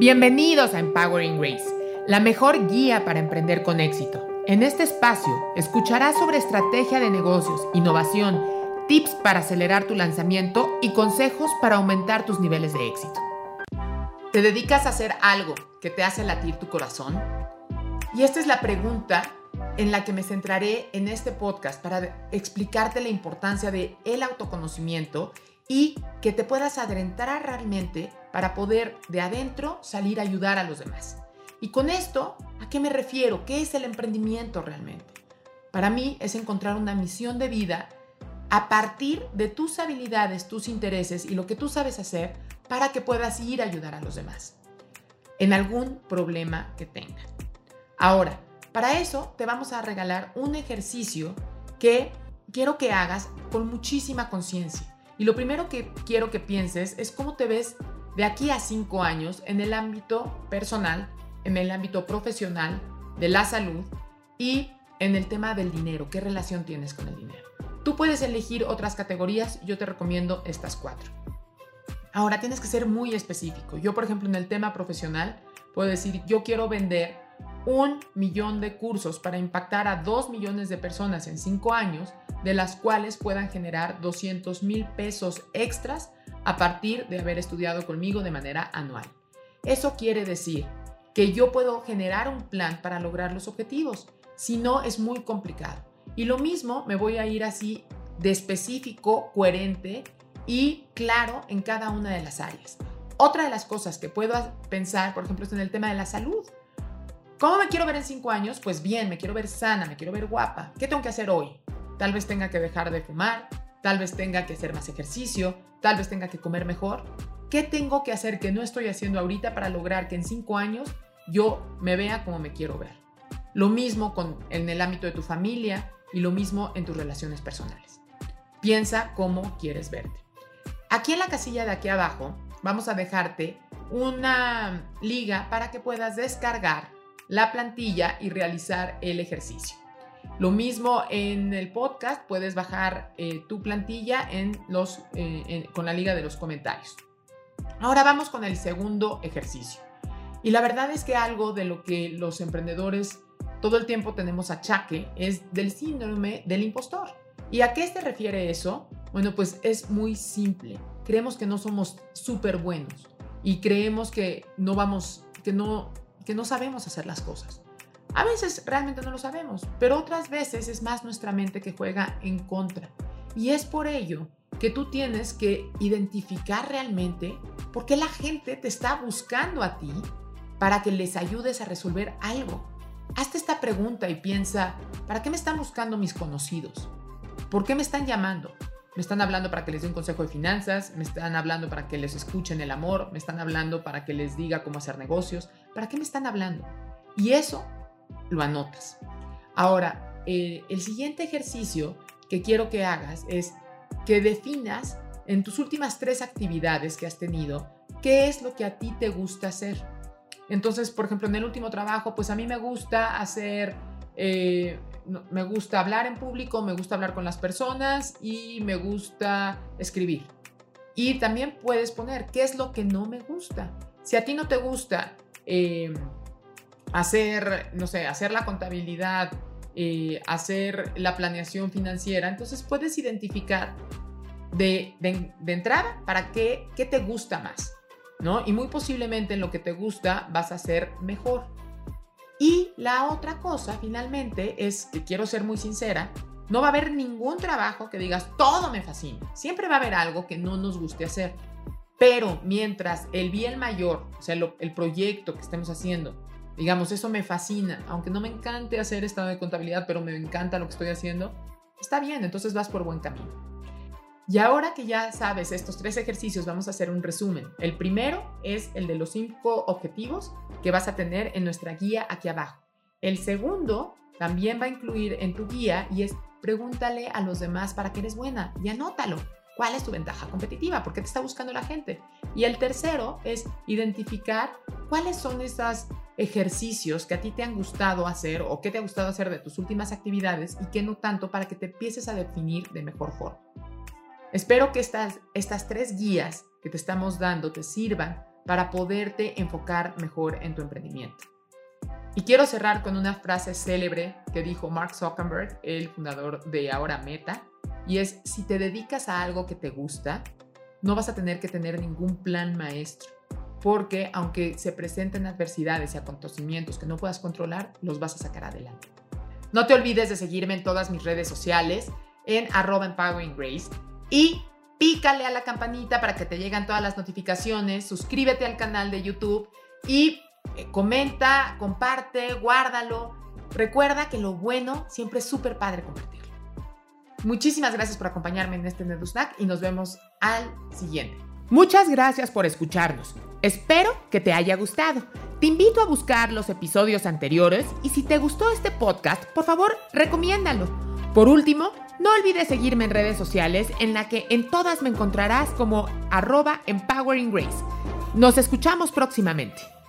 Bienvenidos a Empowering Grace, la mejor guía para emprender con éxito. En este espacio escucharás sobre estrategia de negocios, innovación, tips para acelerar tu lanzamiento y consejos para aumentar tus niveles de éxito. ¿Te dedicas a hacer algo que te hace latir tu corazón? Y esta es la pregunta en la que me centraré en este podcast para explicarte la importancia de el autoconocimiento y que te puedas adentrar realmente para poder de adentro salir a ayudar a los demás. Y con esto, ¿a qué me refiero? ¿Qué es el emprendimiento realmente? Para mí es encontrar una misión de vida a partir de tus habilidades, tus intereses y lo que tú sabes hacer para que puedas ir a ayudar a los demás en algún problema que tengan. Ahora, para eso te vamos a regalar un ejercicio que quiero que hagas con muchísima conciencia. Y lo primero que quiero que pienses es cómo te ves de aquí a cinco años en el ámbito personal, en el ámbito profesional, de la salud y en el tema del dinero. ¿Qué relación tienes con el dinero? Tú puedes elegir otras categorías, yo te recomiendo estas cuatro. Ahora tienes que ser muy específico. Yo, por ejemplo, en el tema profesional, puedo decir, yo quiero vender un millón de cursos para impactar a dos millones de personas en cinco años de las cuales puedan generar 200 mil pesos extras a partir de haber estudiado conmigo de manera anual. Eso quiere decir que yo puedo generar un plan para lograr los objetivos, si no es muy complicado. Y lo mismo me voy a ir así de específico, coherente y claro en cada una de las áreas. Otra de las cosas que puedo pensar, por ejemplo, es en el tema de la salud. ¿Cómo me quiero ver en cinco años? Pues bien, me quiero ver sana, me quiero ver guapa. ¿Qué tengo que hacer hoy? Tal vez tenga que dejar de fumar, tal vez tenga que hacer más ejercicio, tal vez tenga que comer mejor. ¿Qué tengo que hacer que no estoy haciendo ahorita para lograr que en cinco años yo me vea como me quiero ver? Lo mismo con, en el ámbito de tu familia y lo mismo en tus relaciones personales. Piensa cómo quieres verte. Aquí en la casilla de aquí abajo vamos a dejarte una liga para que puedas descargar la plantilla y realizar el ejercicio. Lo mismo en el podcast, puedes bajar eh, tu plantilla en los, eh, con la liga de los comentarios. Ahora vamos con el segundo ejercicio. Y la verdad es que algo de lo que los emprendedores todo el tiempo tenemos achaque es del síndrome del impostor. ¿Y a qué se refiere eso? Bueno, pues es muy simple. Creemos que no somos súper buenos y creemos que no vamos, que no, que no sabemos hacer las cosas. A veces realmente no lo sabemos, pero otras veces es más nuestra mente que juega en contra. Y es por ello que tú tienes que identificar realmente por qué la gente te está buscando a ti para que les ayudes a resolver algo. Hazte esta pregunta y piensa, ¿para qué me están buscando mis conocidos? ¿Por qué me están llamando? Me están hablando para que les dé un consejo de finanzas, me están hablando para que les escuchen el amor, me están hablando para que les diga cómo hacer negocios. ¿Para qué me están hablando? Y eso lo anotas. Ahora, eh, el siguiente ejercicio que quiero que hagas es que definas en tus últimas tres actividades que has tenido qué es lo que a ti te gusta hacer. Entonces, por ejemplo, en el último trabajo, pues a mí me gusta hacer, eh, me gusta hablar en público, me gusta hablar con las personas y me gusta escribir. Y también puedes poner qué es lo que no me gusta. Si a ti no te gusta eh, hacer, no sé, hacer la contabilidad, eh, hacer la planeación financiera, entonces puedes identificar de, entrada para qué, qué te gusta más, ¿no? Y muy posiblemente en lo que te gusta vas a ser mejor. Y la otra cosa, finalmente, es que quiero ser muy sincera, no va a haber ningún trabajo que digas, todo me fascina. Siempre va a haber algo que no nos guste hacer. Pero mientras el bien mayor, o sea, el proyecto que estemos haciendo, Digamos, eso me fascina, aunque no me encante hacer estado de contabilidad, pero me encanta lo que estoy haciendo, está bien, entonces vas por buen camino. Y ahora que ya sabes estos tres ejercicios, vamos a hacer un resumen. El primero es el de los cinco objetivos que vas a tener en nuestra guía aquí abajo. El segundo también va a incluir en tu guía y es pregúntale a los demás para qué eres buena y anótalo. ¿Cuál es tu ventaja competitiva? ¿Por qué te está buscando la gente? Y el tercero es identificar cuáles son esos ejercicios que a ti te han gustado hacer o que te ha gustado hacer de tus últimas actividades y que no tanto para que te empieces a definir de mejor forma. Espero que estas, estas tres guías que te estamos dando te sirvan para poderte enfocar mejor en tu emprendimiento. Y quiero cerrar con una frase célebre que dijo Mark Zuckerberg, el fundador de ahora Meta, y es, si te dedicas a algo que te gusta, no vas a tener que tener ningún plan maestro, porque aunque se presenten adversidades y acontecimientos que no puedas controlar, los vas a sacar adelante. No te olvides de seguirme en todas mis redes sociales, en arroba empowering grace, y pícale a la campanita para que te lleguen todas las notificaciones, suscríbete al canal de YouTube y eh, comenta, comparte, guárdalo. Recuerda que lo bueno siempre es súper padre compartirlo. Muchísimas gracias por acompañarme en este Snack y nos vemos al siguiente. Muchas gracias por escucharnos. Espero que te haya gustado. Te invito a buscar los episodios anteriores y si te gustó este podcast, por favor, recomiéndalo. Por último, no olvides seguirme en redes sociales en la que en todas me encontrarás como arroba empowering grace. Nos escuchamos próximamente.